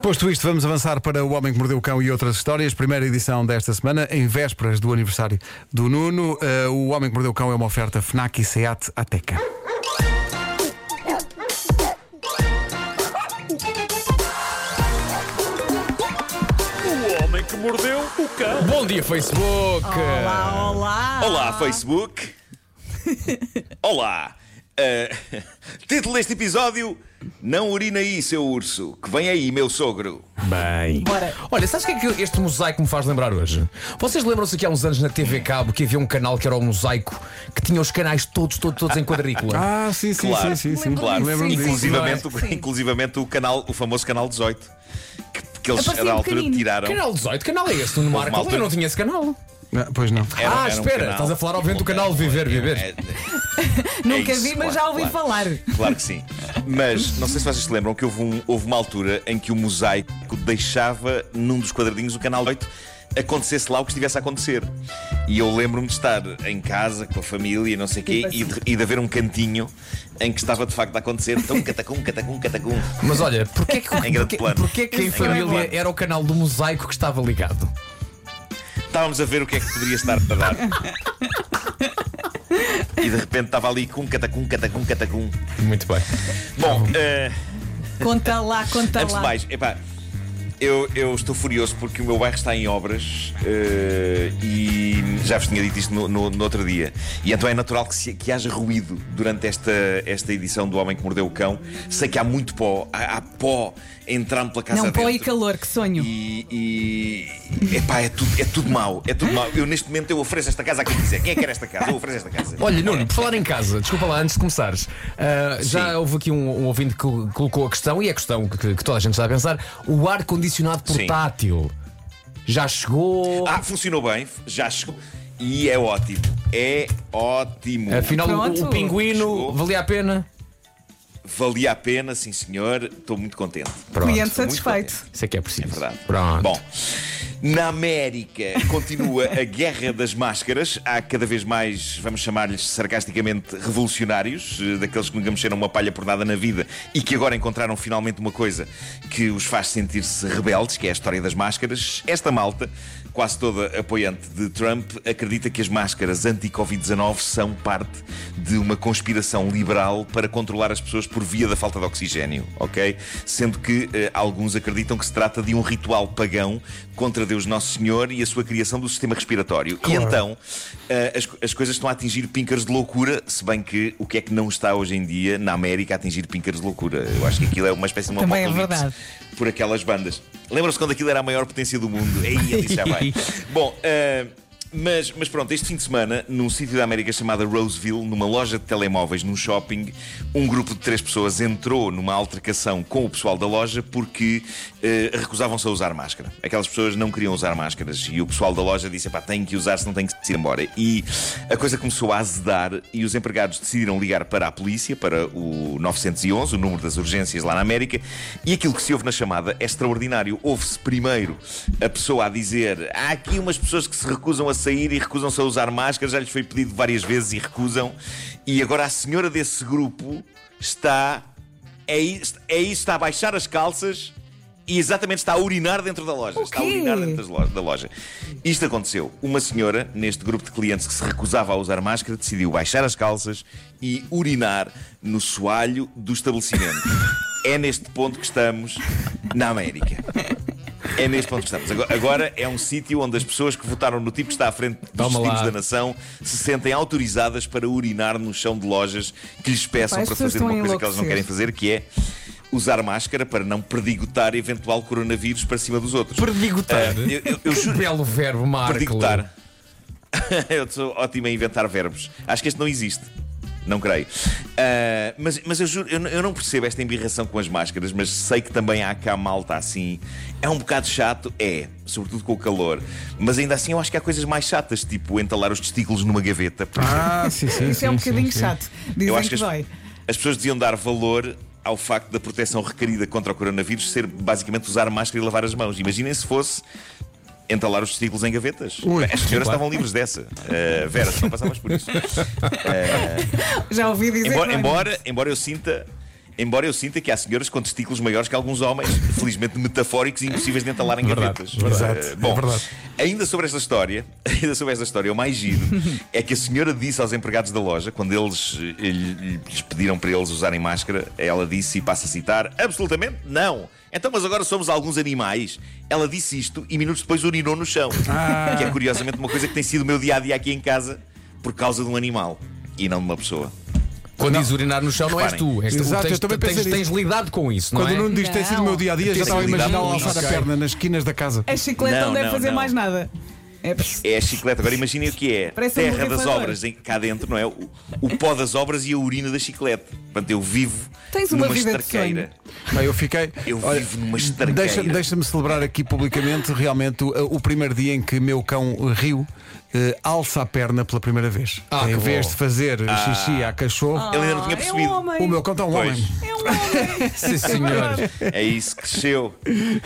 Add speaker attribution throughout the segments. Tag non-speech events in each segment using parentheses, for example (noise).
Speaker 1: Posto isto, vamos avançar para O Homem que Mordeu o Cão e outras histórias. Primeira edição desta semana, em vésperas do aniversário do Nuno. Uh, o Homem que Mordeu o Cão é uma oferta FNAC e SEAT Ateca.
Speaker 2: O homem que mordeu o cão.
Speaker 3: Bom dia, Facebook!
Speaker 4: Olá, olá!
Speaker 5: Olá, Facebook. (laughs) Olá. Uh, (laughs) título deste episódio: Não urina aí, seu urso, que vem aí, meu sogro.
Speaker 3: Bem.
Speaker 4: Bora.
Speaker 3: Olha, sabes o que é que este mosaico me faz lembrar hoje? Vocês lembram-se que há uns anos na TV Cabo que havia um canal que era o mosaico que tinha os canais todos, todos, todos em quadrícula? (laughs)
Speaker 1: Ah, sim, sim,
Speaker 5: Claro.
Speaker 1: sim, sim, sim.
Speaker 5: Claro,
Speaker 1: disso.
Speaker 5: inclusivamente,
Speaker 4: Sim.
Speaker 5: inclusivamente o, canal, o famoso canal 18, que, que eles
Speaker 4: Aparecia
Speaker 5: da
Speaker 4: um
Speaker 5: altura
Speaker 4: pequenino.
Speaker 5: tiraram.
Speaker 3: Canal 18, canal é esse,
Speaker 5: Houve
Speaker 3: Marco?
Speaker 5: altura-
Speaker 3: Eu não tinha esse canal.
Speaker 1: Ah, pois não.
Speaker 5: Era-
Speaker 3: ah,
Speaker 5: era um
Speaker 3: espera,
Speaker 5: canal.
Speaker 3: estás a falar obviamente do canal Viver, Viver.
Speaker 5: É, (laughs)
Speaker 4: Nunca
Speaker 5: é isso,
Speaker 4: vi, mas
Speaker 5: claro,
Speaker 4: já ouvi
Speaker 5: claro.
Speaker 4: falar.
Speaker 5: Claro que sim. Mas não sei se vocês se lembram que houve, um- houve uma altura em que o mosaico deixava num dos quadradinhos do canal 8 acontecesse lá o que estivesse a acontecer. E eu lembro-me de estar em casa com a família, não sei o quê, e de, e de haver um cantinho em que estava de facto a acontecer tum, catacum, catacum, catacum.
Speaker 3: Mas olha, porquê que,
Speaker 5: Em grande
Speaker 3: porquê,
Speaker 5: plano.
Speaker 3: porquê que em família era o canal do mosaico que estava ligado?
Speaker 5: Estávamos a ver o que é que poderia estar a dar. (laughs) E de repente estava ali com catacum, catacum, catacum.
Speaker 3: Muito bem.
Speaker 5: Bom, eh,
Speaker 4: Conta lá, conta
Speaker 5: Antes
Speaker 4: lá.
Speaker 5: de mais, epá, eu, eu estou furioso porque o meu bairro está em obras eh, e já vos tinha dito isto no, no- no outro dia. E então é natural que, se- que haja ruído durante esta, esta edição do Homem que Mordeu o Cão. Sei que há muito pó, há, há pó entrando pela casa
Speaker 4: Não, pó e calor, que sonho.
Speaker 5: E, e epá, é tudo, é tudo mau, é tudo mau. Eu neste momento eu ofereço esta casa a quem quiser. Quem é que quer esta casa? Eu ofereço esta casa.
Speaker 3: Olha, Nuno, por falar em casa, desculpa lá, antes de começares, ah, já
Speaker 5: Sim.
Speaker 3: houve aqui um, um ouvinte que col- colocou a questão, e é a questão que, que toda a gente está a pensar: o ar-condicionado
Speaker 5: Sim.
Speaker 3: portátil já chegou.
Speaker 5: Ah, funcionou bem, já chegou. E é ótimo. É ótimo.
Speaker 3: Afinal, o, o pinguino
Speaker 5: Chegou.
Speaker 3: valia a pena?
Speaker 5: Valia a pena, sim senhor. Estou muito contente.
Speaker 3: Pronto.
Speaker 4: Cliente
Speaker 5: estou muito
Speaker 4: satisfeito.
Speaker 3: Isso é que é preciso.
Speaker 5: É verdade.
Speaker 3: Pronto.
Speaker 5: Bom, na América continua a guerra das máscaras. Há cada vez mais, vamos chamar-lhes sarcasticamente, revolucionários, eh, daqueles que nunca mexeram uma palha por nada na vida e que agora encontraram finalmente uma coisa que os faz sentir-se rebeldes, que é a história das máscaras. Esta malta, quase toda apoiante de Trump, acredita que as máscaras anti-Covid-19 são parte de uma conspiração liberal para controlar as pessoas por via da falta de oxigênio, ok? Sendo que eh, alguns acreditam que se trata de um ritual pagão contra Deus Nosso Senhor e a sua criação do sistema respiratório. E então eh, as, as coisas estão a atingir píncaros de loucura, se bem que o que é que não está hoje em dia na América a atingir píncaros de loucura? Eu acho que aquilo é uma espécie de uma
Speaker 4: Também é verdade.
Speaker 5: Por aquelas bandas. Lembram-se quando aquilo era a maior potência do mundo? Ei, ele já vai. (laughs) Bom, eh, mas, mas pronto, este fim de semana, num sítio da América chamado Roseville, numa loja de telemóveis, num shopping, um grupo de três pessoas entrou numa altercação com o pessoal da loja porque eh, recusavam-se a usar máscara. Aquelas pessoas não queriam usar máscaras e o pessoal da loja disse: pá, tem que usar, senão tem que se ir embora. E a coisa começou a azedar e os empregados decidiram ligar para a polícia, para o 911, o número das urgências lá na América, e aquilo que se ouve na chamada é extraordinário. Ouve-se primeiro a pessoa a dizer: há aqui umas pessoas que se recusam a sair e recusam-se a usar máscaras, já lhes foi pedido várias vezes e recusam, e agora a senhora desse grupo está. É isso, é isso está a baixar as calças e exatamente está a urinar dentro da loja. Está a urinar dentro da loja. Isto aconteceu. Uma senhora, neste grupo de clientes que se recusava a usar máscara, decidiu baixar as calças e urinar no soalho do estabelecimento. (laughs) é neste ponto que estamos na América. É neste ponto que estamos. Agora, agora é um sítio onde as pessoas que votaram no tipo que está à frente dos
Speaker 3: Toma
Speaker 5: destinos
Speaker 3: lá.
Speaker 5: da nação se sentem autorizadas para urinar no chão de lojas que lhes peçam
Speaker 4: Pá, as
Speaker 5: para
Speaker 4: pessoas
Speaker 5: fazer uma
Speaker 4: estão a
Speaker 5: coisa que elas não querem fazer, que é usar máscara para não perdigotar eventual coronavírus para cima dos outros.
Speaker 3: Perdigotar.
Speaker 5: Ah, eu, eu, eu
Speaker 3: Que
Speaker 5: juro.
Speaker 3: belo verbo, Marco.
Speaker 5: Perdigotar. (laughs) eu sou ótimo a inventar verbos. Acho que este não existe. Não creio. Ah, mas, mas eu juro, eu, não- eu não percebo esta embirração com as máscaras, mas sei que também há cá malta assim. É um bocado chato, é, sobretudo com o calor. Mas ainda assim eu acho que há coisas mais chatas, tipo entalar os testículos numa gaveta.
Speaker 1: Ah, (laughs) sim, sim.
Speaker 4: Isso é um
Speaker 1: sim,
Speaker 4: bocadinho
Speaker 1: sim, sim.
Speaker 4: chato. Dizem
Speaker 5: Eu acho
Speaker 4: que,
Speaker 5: que as, as pessoas deviam dar valor ao facto da proteção requerida contra o coronavírus ser basicamente usar máscara e lavar as mãos. Imaginem se fosse entalar os testículos em gavetas.
Speaker 1: Ui.
Speaker 5: As senhoras estavam livres dessa. Uh, Vera, tu não passavas por isso. (laughs)
Speaker 4: Já ouvi dizer
Speaker 5: Embora, embora, embora eu sinta. Embora eu sinta que há senhoras com testículos maiores que alguns homens, (laughs) felizmente metafóricos e impossíveis de entalar em gavetas.
Speaker 1: verdade. Exato,
Speaker 5: bom,
Speaker 1: é verdade.
Speaker 5: ainda sobre esta história, (laughs) ainda sobre esta história, o mais giro (laughs) é que a senhora disse aos empregados da loja, quando eles eh, lhe- lhes pediram para eles usarem máscara, ela disse, e passo a citar, absolutamente não. Então, mas agora somos alguns animais. Ela disse isto e minutos depois urinou no chão.
Speaker 1: Ah.
Speaker 5: Que é curiosamente uma coisa que tem sido o meu dia a dia aqui em casa por causa de um animal e não de uma pessoa.
Speaker 3: Quando diz urinar no chão, não és tu. És tu.
Speaker 1: Exato,
Speaker 3: tens,
Speaker 1: eu também
Speaker 3: tens,
Speaker 1: pensei
Speaker 3: tens lidado com isso, não
Speaker 1: Quando
Speaker 3: é?
Speaker 1: o Nuno diz que tem sido o meu dia a dia, já estava a imaginar alçar a perna nas esquinas da casa.
Speaker 4: A chiclete não,
Speaker 5: Não,
Speaker 4: deve
Speaker 5: não,
Speaker 4: fazer
Speaker 5: não.
Speaker 4: mais nada. É,
Speaker 5: É a chiclete. Agora imaginem o que é.
Speaker 4: Parece um
Speaker 5: Terra das
Speaker 4: borrifador.
Speaker 5: obras em- cá dentro, não é? O, o pó das obras e a urina da chiclete. Portanto, eu vivo
Speaker 4: Tens uma
Speaker 5: numa
Speaker 4: vida.
Speaker 1: Bem, eu fiquei.
Speaker 5: Eu
Speaker 1: Olha,
Speaker 5: vivo numa.
Speaker 1: Deixa- Deixa-me celebrar aqui publicamente realmente o, o primeiro dia em que meu cão riu. eh, alça a perna pela primeira vez.
Speaker 3: Ah,
Speaker 1: em
Speaker 3: que
Speaker 1: vez
Speaker 3: bom.
Speaker 1: de fazer xixi a cachorro,
Speaker 5: Ele ainda não tinha
Speaker 4: é
Speaker 5: percebido.
Speaker 4: um homem.
Speaker 1: o meu cão está um
Speaker 5: Pois.
Speaker 1: homem.
Speaker 4: É um homem. (laughs)
Speaker 3: Sim, senhor.
Speaker 5: É isso, cresceu.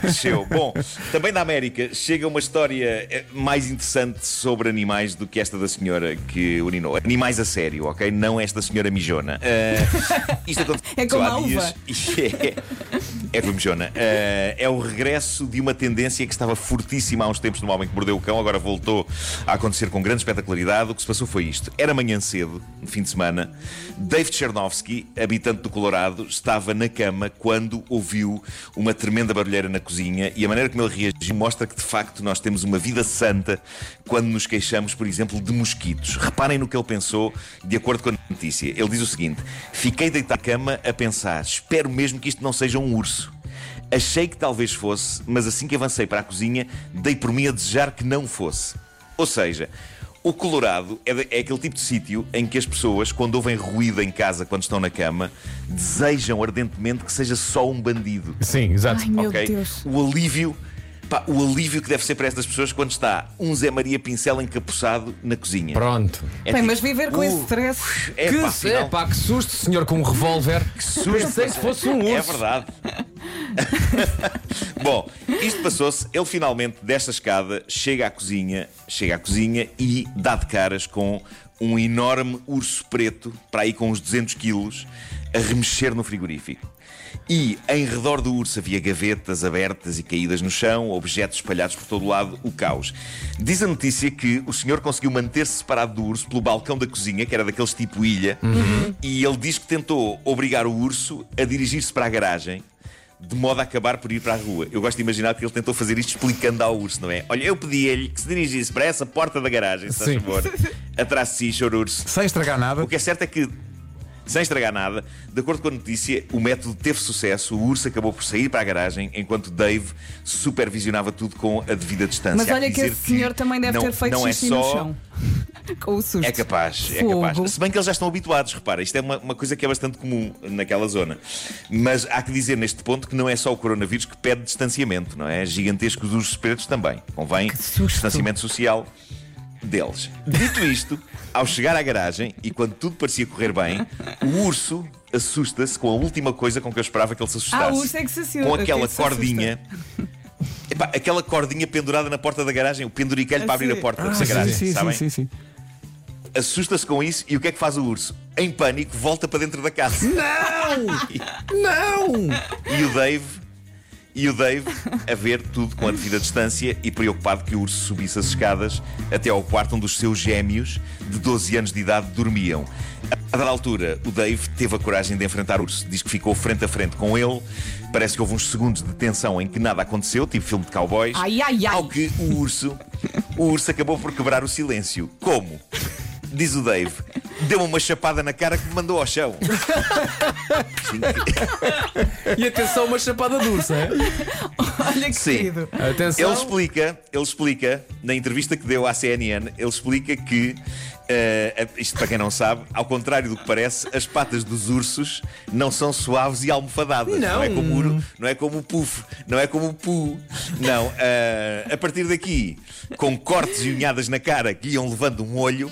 Speaker 5: Cresceu. Bom, também na América chega uma história eh, mais interessante sobre animais do que esta da senhora que urinou. Animais a sério, ok? Não esta senhora mijona. Eh, isto aconteceu (laughs)
Speaker 4: É como
Speaker 5: há
Speaker 4: a
Speaker 5: dias
Speaker 4: uva.
Speaker 5: E É, como mijona. Eh, é o regresso de uma tendência que estava fortíssima há uns tempos no Homem que Mordeu o Cão, agora voltou a acontecer com grande espetacularidade. O que se passou foi isto. Era manhã cedo, no fim de semana, Dave Chernovsky, habitante do Colorado, estava na cama quando ouviu uma tremenda barulheira na cozinha e a maneira como ele reagiu mostra que de facto nós temos uma vida santa quando nos queixamos, por exemplo, de mosquitos. Reparem no que ele pensou de acordo com a notícia. Ele diz o seguinte: Fiquei deitado na cama a pensar, espero mesmo que isto não seja um urso. Achei que talvez fosse, mas assim que avancei para a cozinha, dei por mim a desejar que não fosse. Ou seja, o Colorado é, de- é aquele tipo de sítio em que as pessoas, quando ouvem ruído em casa, quando estão na cama, desejam ardentemente que seja só um bandido.
Speaker 3: Sim, exato.
Speaker 4: Ai, meu
Speaker 5: ok?
Speaker 4: Deus.
Speaker 5: O alívio. pá, o alívio que deve ser para estas pessoas quando está um Zé Maria Pincel encapuçado na cozinha.
Speaker 3: Pronto.
Speaker 5: É
Speaker 4: Bem,
Speaker 5: tipo,
Speaker 4: mas viver com
Speaker 5: uh,
Speaker 4: esse stress.
Speaker 5: É,
Speaker 3: que,
Speaker 5: pá,
Speaker 3: se-
Speaker 5: afinal,
Speaker 3: pá, que susto, senhor, com um revólver. Que
Speaker 5: susto.
Speaker 3: Pensei que fosse um urso.
Speaker 5: É verdade. (laughs) Bom, isto passou-se. Ele finalmente, desta escada, chega à cozinha, chega à cozinha e dá de caras com um enorme urso preto, para aí com uns 200 quilos, a remexer no frigorífico. E em redor do urso havia gavetas abertas e caídas no chão, objetos espalhados por todo o lado, o caos. Diz a notícia que o senhor conseguiu manter-se separado do urso pelo balcão da cozinha, que era daqueles tipo ilha, e ele diz que tentou obrigar o urso a dirigir-se para a garagem, de modo a acabar por ir para a rua. Eu gosto de imaginar que ele tentou fazer isto explicando ao urso, não é? Olha, eu pedi-lhe que se dirigisse para essa porta da garagem, se faz favor, (laughs) atrás de si, choro urso.
Speaker 1: Sem estragar nada.
Speaker 5: O que é certo é que, sem estragar nada, de acordo com a notícia, o método teve sucesso. O urso acabou por sair para a garagem, enquanto Dave supervisionava tudo com a devida distância.
Speaker 4: Mas olha que esse senhor também deve
Speaker 5: não-
Speaker 4: ter feito
Speaker 5: não é
Speaker 4: xixi
Speaker 5: só...
Speaker 4: no chão. (laughs) Com o susto.
Speaker 5: É capaz, é
Speaker 4: Fogo.
Speaker 5: capaz. Se bem que eles já estão habituados, repara, isto é uma, uma coisa que é bastante comum naquela zona. Mas há que dizer neste ponto que não é só o coronavírus que pede distanciamento, não é? Gigantescos ursos pretos também. Convém
Speaker 4: susto.
Speaker 5: distanciamento social deles. Dito isto, ao chegar à garagem e quando tudo parecia correr bem, o urso assusta-se com a última coisa com que eu esperava que ele se assustasse.
Speaker 4: Ah, o urso é que se assusta,
Speaker 5: Com
Speaker 4: que
Speaker 5: aquela
Speaker 4: se assusta.
Speaker 5: cordinha. Epá, aquela cordinha pendurada na porta da garagem, o penduricalho para abrir a
Speaker 4: sim.
Speaker 5: porta
Speaker 1: Ah,
Speaker 5: da
Speaker 1: sim,
Speaker 5: garagem,
Speaker 1: sim, sim,
Speaker 5: sabem?
Speaker 1: sim, sim.
Speaker 5: assusta-se com isso e o que é que faz o urso? Em pânico, volta para dentro da casa.
Speaker 3: Não! (laughs)
Speaker 5: E o Dave, e o Dave a ver tudo com a devida distância e preocupado que o urso subisse as escadas até ao quarto onde os seus gêmeos de 12 anos de idade dormiam. A dada altura, o Dave teve a coragem de enfrentar o urso. Diz que ficou frente a frente com ele. Parece que houve uns segundos de tensão em que nada aconteceu, tipo filme de cowboys.
Speaker 4: Ai, ai, ai.
Speaker 5: Ao que o urso, o urso acabou por quebrar o silêncio. Como? Diz o Dave, deu-me uma chapada na cara que me mandou ao chão.
Speaker 3: E atenção, uma chapada de urso, é?
Speaker 4: Olha que
Speaker 5: Sim.
Speaker 4: querido.
Speaker 3: Atenção.
Speaker 5: Ele explica, ele explica, na entrevista que deu à CNN, ele explica que, eh, isto para quem não sabe, ao contrário do que parece, as patas dos ursos não são suaves e almofadadas.
Speaker 3: Não.
Speaker 5: é como o, não é como o puff, não é como o pu. Não. eh, a partir daqui, com cortes e unhadas na cara que iam levando um olho,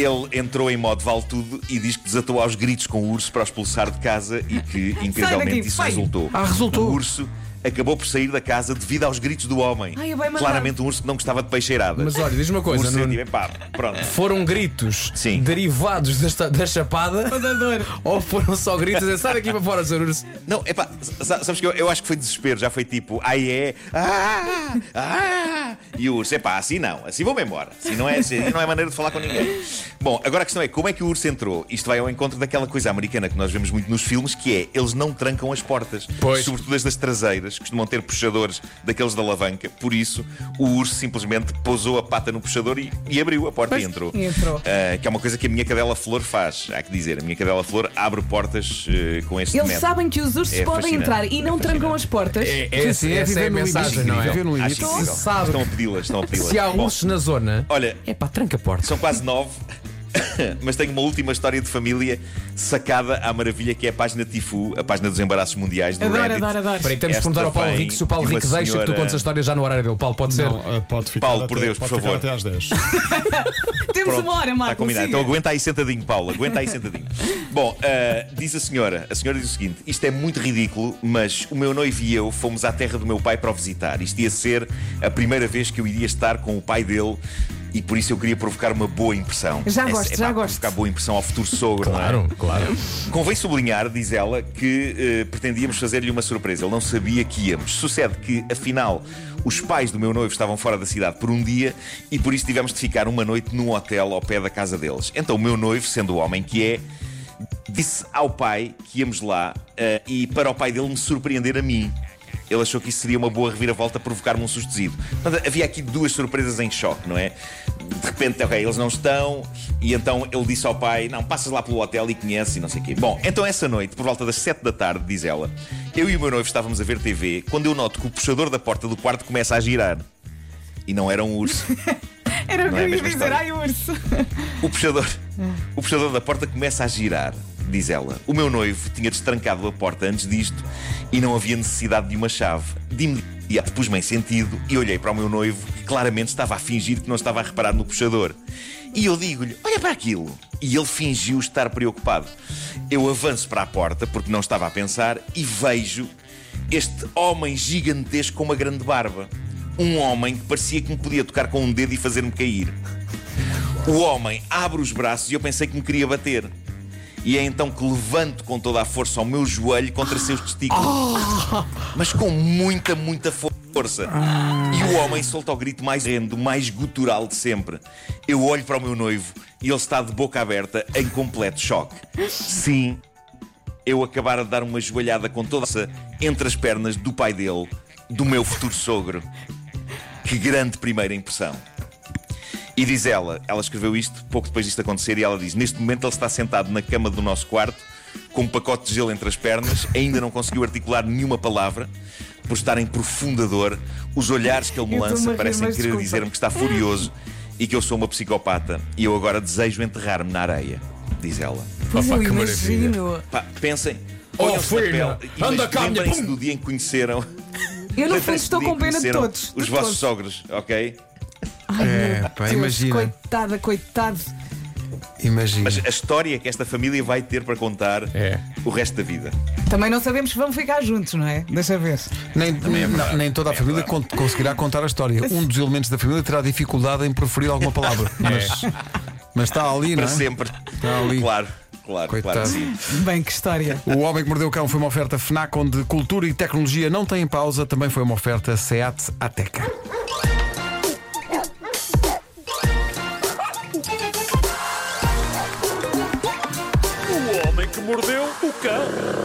Speaker 5: ele entrou em modo vale tudo e diz que desatou aos gritos com o urso para o expulsar de casa e que, (laughs) incrivelmente, isso resultou.
Speaker 1: Ah, resultou.
Speaker 5: O urso acabou por sair da casa devido aos gritos do homem.
Speaker 4: Ai, é.
Speaker 5: Claramente um urso que não gostava de peixeiradas.
Speaker 3: Mas olha, diz uma
Speaker 5: o
Speaker 3: coisa:
Speaker 5: urso
Speaker 3: Nuno.
Speaker 5: sentiu, epá, pronto.
Speaker 3: Foram gritos
Speaker 5: Sim.
Speaker 3: derivados desta, da chapada
Speaker 4: Da dor.
Speaker 3: ou foram só gritos a dizer, sai daqui para fora, Sr. Urso?
Speaker 5: Não, epá, sa- sabes que eu, eu acho que foi desespero, já foi tipo, ai é, ah, ah, e o urso, epá, assim não, assim vou-me embora, assim não é, assim não é maneira de falar com ninguém. Bom, agora a questão é, como é que o urso entrou? Isto vai ao encontro daquela coisa americana que nós vemos muito nos filmes, que é, eles não trancam as portas,
Speaker 3: Pois.
Speaker 5: sobretudo as das traseiras, costumam ter puxadores daqueles da alavanca, por isso o urso simplesmente pousou a pata no puxador e, e abriu a porta e entrou.
Speaker 4: e entrou.
Speaker 5: Ah, que é uma coisa que a minha cadela flor faz, há que dizer, a minha cadela flor abre portas eh, com este
Speaker 4: Eles
Speaker 5: método.
Speaker 4: sabem que os ursos
Speaker 5: É
Speaker 4: podem entrar e não
Speaker 5: É
Speaker 4: trancam as portas.
Speaker 3: É, é,
Speaker 1: Sim, é
Speaker 3: essa é a mensagem, não é?
Speaker 1: viver no
Speaker 5: Acho
Speaker 1: limite.
Speaker 5: Estão a pedi-las, estão a pedi-las.
Speaker 3: Se há ursos na zona,
Speaker 5: Olha,
Speaker 3: é pá, tranca a porta.
Speaker 5: são quase nove. (coughs) Mas tenho uma última história de família sacada à maravilha que é a página Tifu, a página dos embaraços mundiais do
Speaker 4: Adoro,
Speaker 5: Reddit.
Speaker 4: adoro, adoro.
Speaker 3: Espera aí, temos de perguntar ao Paulo Rico se o Paulo Rico deixa que tu
Speaker 5: senhora-
Speaker 3: contes a história já no horário dele. Paulo, pode ser?
Speaker 6: Não, eh, pode ficar
Speaker 5: Paulo,
Speaker 6: até,
Speaker 5: por Deus, por favor.
Speaker 6: até às 10. (laughs)
Speaker 4: Temos
Speaker 5: Pronto,
Speaker 4: uma hora,
Speaker 5: Está
Speaker 4: Marco.
Speaker 5: combinado.
Speaker 4: siga.
Speaker 5: Então aguenta aí sentadinho, Paulo. Aguenta aí sentadinho. (laughs) Bom, ah, diz a senhora. A senhora diz o seguinte: isto é muito ridículo, mas o meu noivo e eu fomos à terra do meu pai para o visitar. Isto ia ser a primeira vez que eu iria estar com o pai dele. E por isso eu queria provocar uma boa impressão.
Speaker 4: Já
Speaker 5: É-
Speaker 4: gosto,
Speaker 5: é
Speaker 4: já
Speaker 5: pá,
Speaker 4: gosto.
Speaker 5: Provocar boa impressão ao futuro sogro. não é?
Speaker 3: Claro, claro.
Speaker 5: Convém sublinhar, diz ela, que eh, pretendíamos fazer-lhe uma surpresa. Ele não sabia que íamos. Sucede que, afinal, os pais do meu noivo estavam fora da cidade por um dia e por isso tivemos de ficar uma noite num hotel ao pé da casa deles. Então o meu noivo, sendo o homem que é, disse ao pai que íamos lá eh, e para o pai dele me surpreender a mim. Ele achou que isso seria uma boa reviravolta provocar-me um sustozido. Portanto, havia aqui duas surpresas em choque, não é? De repente, ok, eles não estão, e então ele disse ao pai: Não, passas lá pelo hotel e conheces e não sei o quê. Bom, então essa noite, por volta das 7 da tarde, diz ela, eu e o meu noivo estávamos a ver TV quando eu noto que o puxador da porta do quarto começa a girar. E não era um urso.
Speaker 4: Era o que
Speaker 5: é
Speaker 4: eu ia dizer. Ai, urso.
Speaker 5: O puxador, (laughs) o puxador da porta começa a girar, diz ela. O meu noivo tinha destrancado a porta antes disto e não havia necessidade de uma chave. De imediato pus-me em sentido e olhei para o meu noivo, que claramente estava a fingir que não estava a reparar no puxador. E eu digo-lhe: Olha para aquilo. E ele fingiu estar preocupado. Eu avanço para a porta, porque não estava a pensar, e vejo este homem gigantesco com uma grande barba. Um homem que parecia que me podia tocar com um dedo e fazer-me cair. O homem abre os braços e eu pensei que me queria bater. E é então que levanto com toda a força ao meu joelho contra seus testículos. (gasps) Mas com muita, muita força. E o homem solta o grito mais rendo, mais gutural de sempre. Eu olho para o meu noivo e ele está de boca aberta, em completo choque. Sim, eu acabara de dar uma joelhada com toda essa entre as pernas do pai dele, do meu futuro sogro. Que grande primeira impressão. E diz ela, ela escreveu isto pouco depois disto acontecer, e ela diz: Neste momento ele está sentado na cama do nosso quarto, com um pacote de gelo entre as pernas, ainda não conseguiu articular nenhuma palavra, por estar em profunda dor. Os olhares que ele me lança parecem querer dizer-me que está furioso e que eu sou uma psicopata e eu agora desejo enterrar-me na areia, diz ela.
Speaker 4: Pois
Speaker 3: Opa,
Speaker 4: eu
Speaker 3: que maravilha.
Speaker 4: imagino.
Speaker 5: Pá, pensem.
Speaker 3: Oh,
Speaker 5: na
Speaker 3: filho,
Speaker 5: pele.
Speaker 3: anda cá,
Speaker 5: Lembrem-se do dia em que conheceram.
Speaker 4: Eu no (laughs) fundo estou com pena de todos.
Speaker 5: Os
Speaker 4: de
Speaker 5: vossos
Speaker 4: todos.
Speaker 5: sogros, ok?
Speaker 4: Ai,
Speaker 1: É, pá,
Speaker 4: Deus,
Speaker 1: imagina.
Speaker 4: Coitada, coitado.
Speaker 1: Imagina.
Speaker 5: Mas a história que esta família vai ter para contar
Speaker 3: É.
Speaker 5: o resto da vida.
Speaker 4: Também não sabemos se vão ficar juntos, não é? Deixa ver.
Speaker 1: Nem, nem, não, nem toda a família con- conseguirá contar a história. Um dos elementos da família terá dificuldade em proferir alguma palavra. (laughs) Mas, mas está ali, não
Speaker 5: Para
Speaker 1: é?
Speaker 5: sempre.
Speaker 1: Está ali.
Speaker 5: Claro, claro,
Speaker 1: Coitado.
Speaker 5: claro sim.
Speaker 4: Bem, que história.
Speaker 1: O Homem que Mordeu o Cão foi uma oferta FNAC onde cultura e tecnologia não têm pausa. Também foi uma oferta SEAT Ateca.
Speaker 2: O